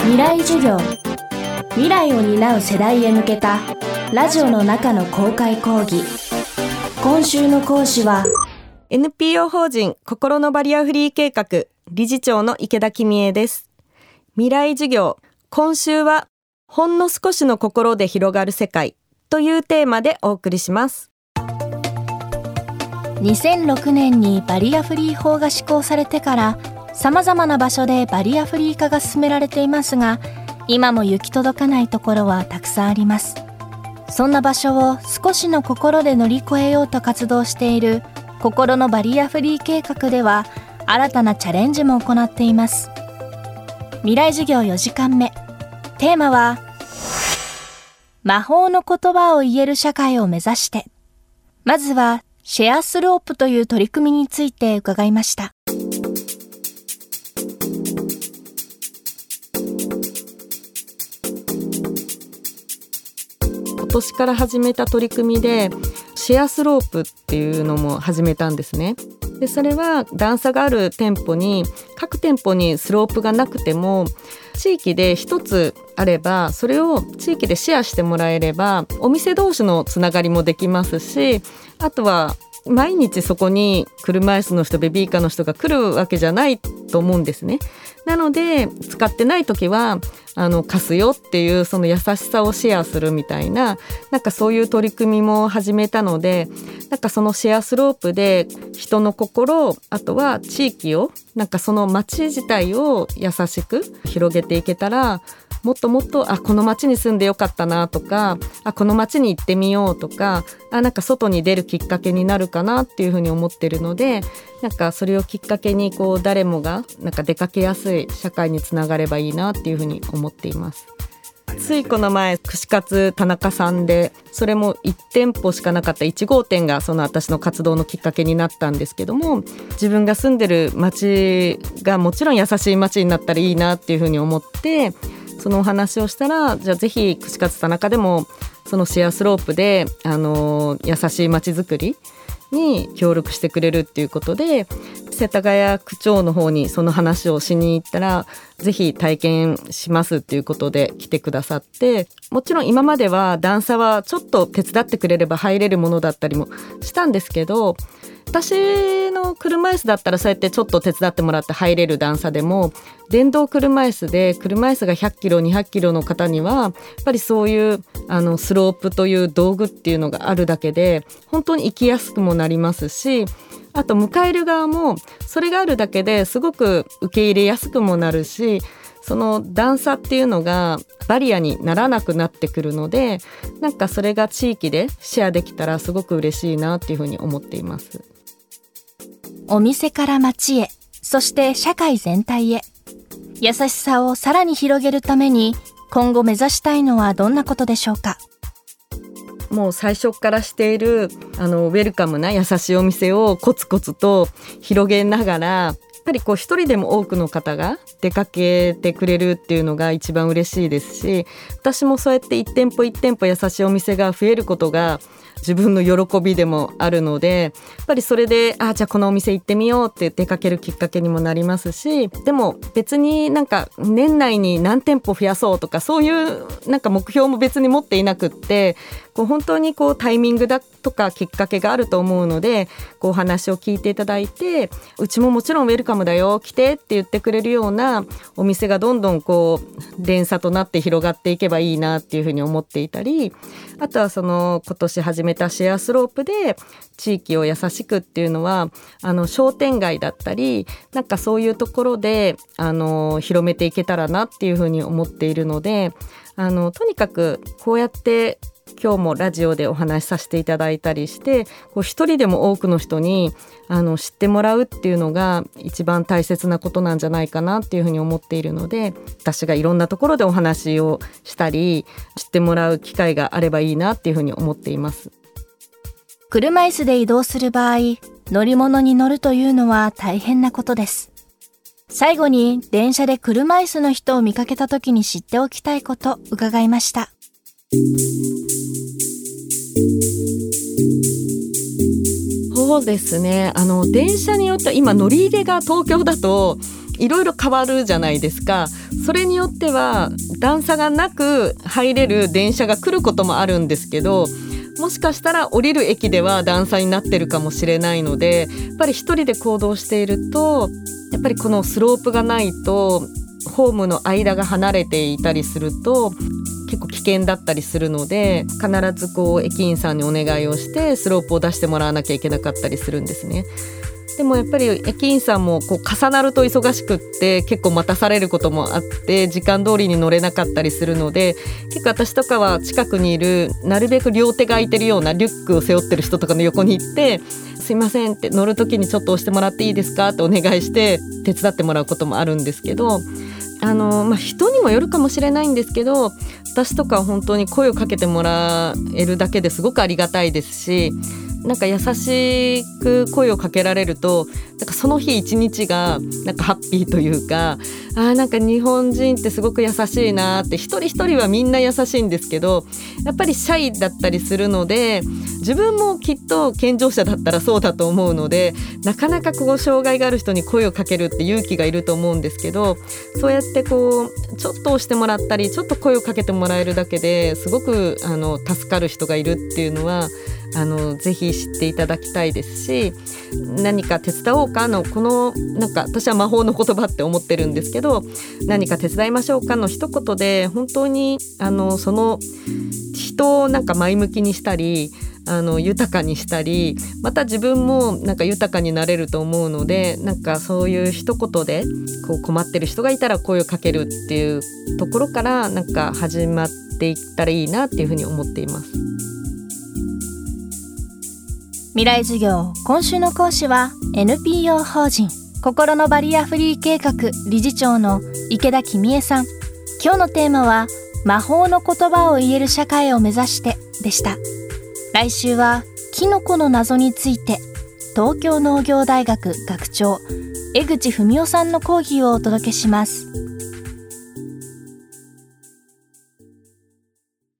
未来授業。未来を担う世代へ向けたラジオの中の公開講義。今週の講師は NPO 法人心のバリアフリー計画理事長の池田公恵です。未来授業。今週はほんの少しの心で広がる世界というテーマでお送りします。2006年にバリアフリー法が施行されてから様々な場所でバリアフリー化が進められていますが今も行き届かないところはたくさんあります。そんな場所を少しの心で乗り越えようと活動している心のバリアフリー計画では新たなチャレンジも行っています。未来授業4時間目。テーマは魔法の言葉を言える社会を目指して。まずはシェアスロープという取り組みについて伺いました。今年から始めた取り組みでシェアスロープっていうのも始めたんですね。でそれは段差がある店舗に各店舗にスロープがなくても地域で一つあればそれを地域でシェアしてもらえればお店同士のつながりもできますしあとは毎日そこに車椅子の人ベビーカーの人が来るわけじゃないと思うんですね。なので使ってない時はあの貸すよっていうその優しさをシェアするみたいななんかそういう取り組みも始めたのでなんかそのシェアスロープで人の心あとは地域をなんかその町自体を優しく広げていけたらもっともっとあこの町に住んでよかったなとかあこの町に行ってみようとかあなんか外に出るきっかけになるかなっていうふうに思ってるのでなんかそれをきっかけにこう誰もがなんか出かけやすい社会につながればいいなっていうふうに思っています。ついこの前串カツ田中さんでそれも1店舗しかなかった1号店がその私の活動のきっかけになったんですけども自分が住んでる町がもちろん優しい町になったらいいなっていうふうに思ってそのお話をしたらじゃあぜひ串カツ田中でもそのシェアスロープで、あの優しい街づくりに協力してくれるっていうことで世田谷区長の方にその話をしに行ったらぜひ体験しますっていうことで来てくださってもちろん今までは段差はちょっと手伝ってくれれば入れるものだったりもしたんですけど私の車椅子だったらそうやってちょっと手伝ってもらって入れる段差でも電動車椅子で車椅子が100キロ200キロの方にはやっぱりそういうあのスロープという道具っていうのがあるだけで本当に行きやすくもなりますしあと迎える側もそれがあるだけですごく受け入れやすくもなるしその段差っていうのがバリアにならなくなってくるのでなんかそれが地域でシェアできたらすごく嬉しいなっていうふうに思っています。お店から街へ、そして社会全体へ。優しさをさらに広げるために、今後目指したいのはどんなことでしょうか？もう最初からしているあのウェルカムな優しいお店をコツコツと広げながらぱりこう一人でも多くの方が出かけてくれるっていうのが一番嬉しいですし私もそうやって一店舗一店舗優しいお店が増えることが自分の喜びでもあるのでやっぱりそれでああじゃあこのお店行ってみようって出かけるきっかけにもなりますしでも別になんか年内に何店舗増やそうとかそういうなんか目標も別に持っていなくってこう本当にこうタイミングだとかきっかけがあると思うのでこう話を聞いていただいてうちももちろんウェルカムだよ来てって言ってくれるようなお店がどんどんこう連鎖となって広がっていけばいいなっていうふうに思っていたりあとはその今年始めたシェアスロープで地域を優しくっていうのはあの商店街だったりなんかそういうところであの広めていけたらなっていうふうに思っているのであのとにかくこうやって今日もラジオでお話しさせていただいたりしてこう一人でも多くの人にあの知ってもらうっていうのが一番大切なことなんじゃないかなっていうふうに思っているので私がいろんなところでお話をしたり知ってもらう機会があればいいなっていうふうに思っています。車椅子で移動する場合乗り物に乗るというのは大変なことです最後に電車で車椅子の人を見かけた時に知っておきたいこと伺いましたそうですね。あの電車によって今乗り入れが東京だといろいろ変わるじゃないですか。それによっては段差がなく入れる電車が来ることもあるんですけどもしかしたら降りる駅では段差になってるかもしれないのでやっぱり一人で行動しているとやっぱりこのスロープがないとホームの間が離れていたりすると結構危険だったりするので必ずこう駅員さんにお願いをしてスロープを出してもらわなきゃいけなかったりするんですね。でもやっぱり駅員さんもこう重なると忙しくって結構待たされることもあって時間通りに乗れなかったりするので結構私とかは近くにいるなるべく両手が空いてるようなリュックを背負ってる人とかの横に行って「すいません」って乗る時にちょっと押してもらっていいですか？ってお願いして手伝ってもらうこともあるんですけどあの、まあ、人にもよるかもしれないんですけど私とか本当に声をかけてもらえるだけですごくありがたいですしなんか優しく声をかけられるとなんかその日一日がなんかハッピーというかあなんか日本人ってすごく優しいなって一人一人はみんな優しいんですけどやっぱりシャイだったりするので自分もきっと健常者だったらそうだと思うのでなかなかこう障害がある人に声をかけるって勇気がいると思うんですけどそうやってこうちょっと押してもらったりちょっと声をかけてもらえるだけですごくあの助かる人がいるっていうのはあのぜひ知っていただきたいですし何か手伝おうかのこのなんか私は魔法の言葉って思ってるんですけど何か手伝いましょうかの一言で本当にあのその人をなんか前向きにしたりあの豊かにしたりまた自分もなんか豊かになれると思うのでなんかそういう一言でこう困ってる人がいたら声をかけるっていうところからなんか始まっていったらいいなっていうふうに思っています。未来授業今週の講師は NPO 法人。心のバリアフリー計画。理事長の池田君恵さん。今日のテーマは魔法の言葉を言える社会を目指して。でした。来週はキノコの謎について。東京農業大学学長江口文夫さんの講義をお届けします。